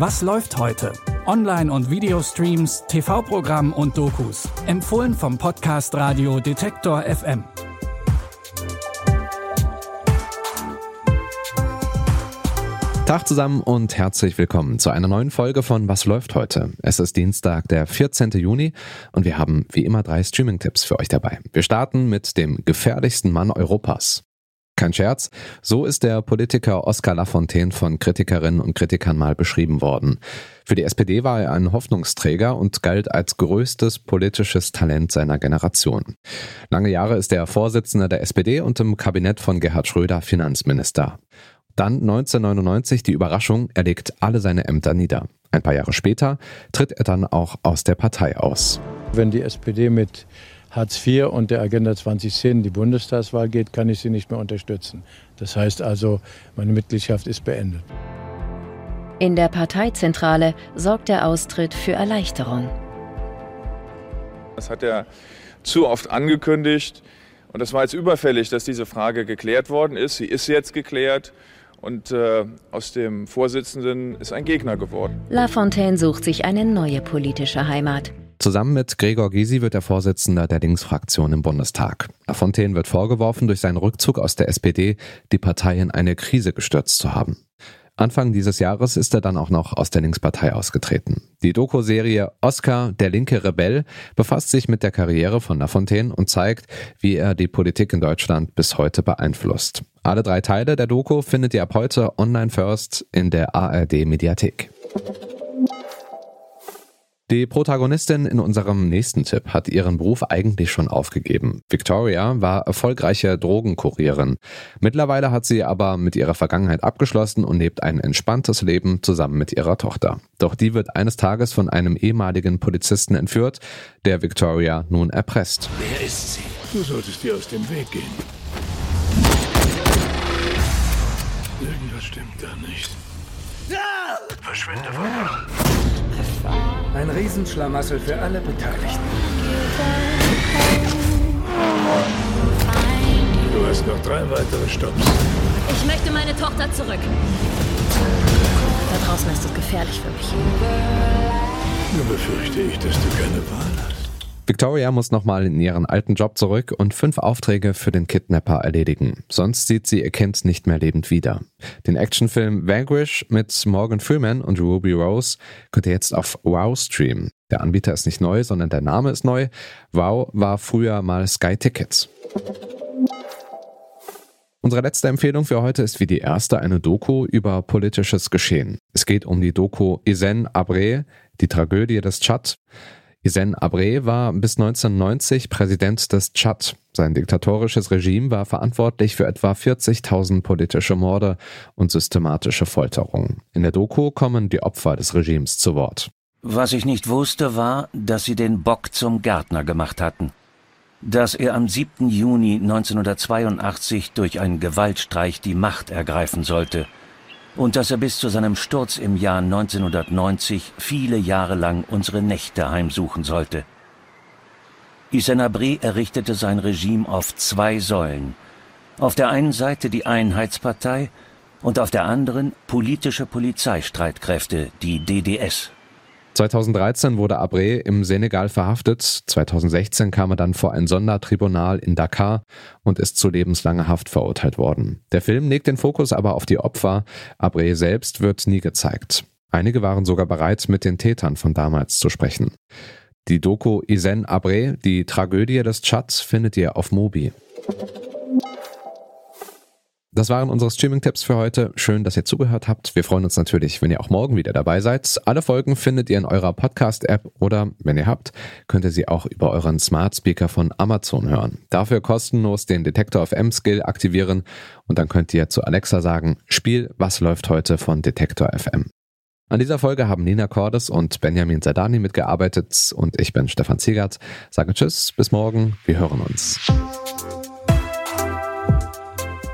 Was läuft heute? Online- und Videostreams, TV-Programm und Dokus. Empfohlen vom Podcast Radio Detektor FM. Tag zusammen und herzlich willkommen zu einer neuen Folge von Was läuft heute? Es ist Dienstag, der 14. Juni und wir haben wie immer drei Streaming-Tipps für euch dabei. Wir starten mit dem gefährlichsten Mann Europas. Kein Scherz, so ist der Politiker Oskar Lafontaine von Kritikerinnen und Kritikern mal beschrieben worden. Für die SPD war er ein Hoffnungsträger und galt als größtes politisches Talent seiner Generation. Lange Jahre ist er Vorsitzender der SPD und im Kabinett von Gerhard Schröder Finanzminister. Dann 1999 die Überraschung, er legt alle seine Ämter nieder. Ein paar Jahre später tritt er dann auch aus der Partei aus. Wenn die SPD mit Hartz IV und der Agenda 2010 in die Bundestagswahl geht, kann ich sie nicht mehr unterstützen. Das heißt also, meine Mitgliedschaft ist beendet. In der Parteizentrale sorgt der Austritt für Erleichterung. Das hat er zu oft angekündigt. Und es war jetzt überfällig, dass diese Frage geklärt worden ist. Sie ist jetzt geklärt. Und äh, aus dem Vorsitzenden ist ein Gegner geworden. Lafontaine sucht sich eine neue politische Heimat. Zusammen mit Gregor Gysi wird er Vorsitzender der Linksfraktion im Bundestag. Lafontaine wird vorgeworfen, durch seinen Rückzug aus der SPD die Partei in eine Krise gestürzt zu haben. Anfang dieses Jahres ist er dann auch noch aus der Linkspartei ausgetreten. Die Doku-Serie Oscar, der linke Rebell, befasst sich mit der Karriere von Lafontaine und zeigt, wie er die Politik in Deutschland bis heute beeinflusst. Alle drei Teile der Doku findet ihr ab heute online first in der ARD Mediathek. Die Protagonistin in unserem nächsten Tipp hat ihren Beruf eigentlich schon aufgegeben. Victoria war erfolgreiche Drogenkurierin. Mittlerweile hat sie aber mit ihrer Vergangenheit abgeschlossen und lebt ein entspanntes Leben zusammen mit ihrer Tochter. Doch die wird eines Tages von einem ehemaligen Polizisten entführt, der Victoria nun erpresst. Wer ist sie? Du solltest dir aus dem Weg gehen. Irgendwas stimmt da nicht. Verschwinde von ein Riesenschlamassel für alle Beteiligten. Du hast noch drei weitere Stopps. Ich möchte meine Tochter zurück. Da draußen ist es gefährlich für mich. Nur befürchte ich, dass du keine Wahl hast. Victoria muss nochmal in ihren alten Job zurück und fünf Aufträge für den Kidnapper erledigen. Sonst sieht sie ihr Kind nicht mehr lebend wieder. Den Actionfilm Vanquish mit Morgan Freeman und Ruby Rose könnt ihr jetzt auf Wow streamen. Der Anbieter ist nicht neu, sondern der Name ist neu. Wow war früher mal Sky Tickets. Unsere letzte Empfehlung für heute ist wie die erste eine Doku über politisches Geschehen. Es geht um die Doku Isen Abré, die Tragödie des Tschad. Hissène Abré war bis 1990 Präsident des Tschad. Sein diktatorisches Regime war verantwortlich für etwa 40.000 politische Morde und systematische Folterungen. In der Doku kommen die Opfer des Regimes zu Wort. Was ich nicht wusste, war, dass sie den Bock zum Gärtner gemacht hatten. Dass er am 7. Juni 1982 durch einen Gewaltstreich die Macht ergreifen sollte – und dass er bis zu seinem Sturz im Jahr 1990 viele Jahre lang unsere Nächte heimsuchen sollte. Hissène errichtete sein Regime auf zwei Säulen. Auf der einen Seite die Einheitspartei und auf der anderen politische Polizeistreitkräfte, die DDS. 2013 wurde Abré im Senegal verhaftet. 2016 kam er dann vor ein Sondertribunal in Dakar und ist zu lebenslanger Haft verurteilt worden. Der Film legt den Fokus aber auf die Opfer. Abré selbst wird nie gezeigt. Einige waren sogar bereit, mit den Tätern von damals zu sprechen. Die Doku Isen Abré, die Tragödie des Tschads, findet ihr auf Mobi. Das waren unsere Streaming-Tipps für heute. Schön, dass ihr zugehört habt. Wir freuen uns natürlich, wenn ihr auch morgen wieder dabei seid. Alle Folgen findet ihr in eurer Podcast-App oder, wenn ihr habt, könnt ihr sie auch über euren Smart Speaker von Amazon hören. Dafür kostenlos den Detektor of M-Skill aktivieren und dann könnt ihr zu Alexa sagen, Spiel, was läuft heute von Detektor FM. An dieser Folge haben Nina Cordes und Benjamin Sadani mitgearbeitet und ich bin Stefan Ziegert. Sage Tschüss, bis morgen, wir hören uns.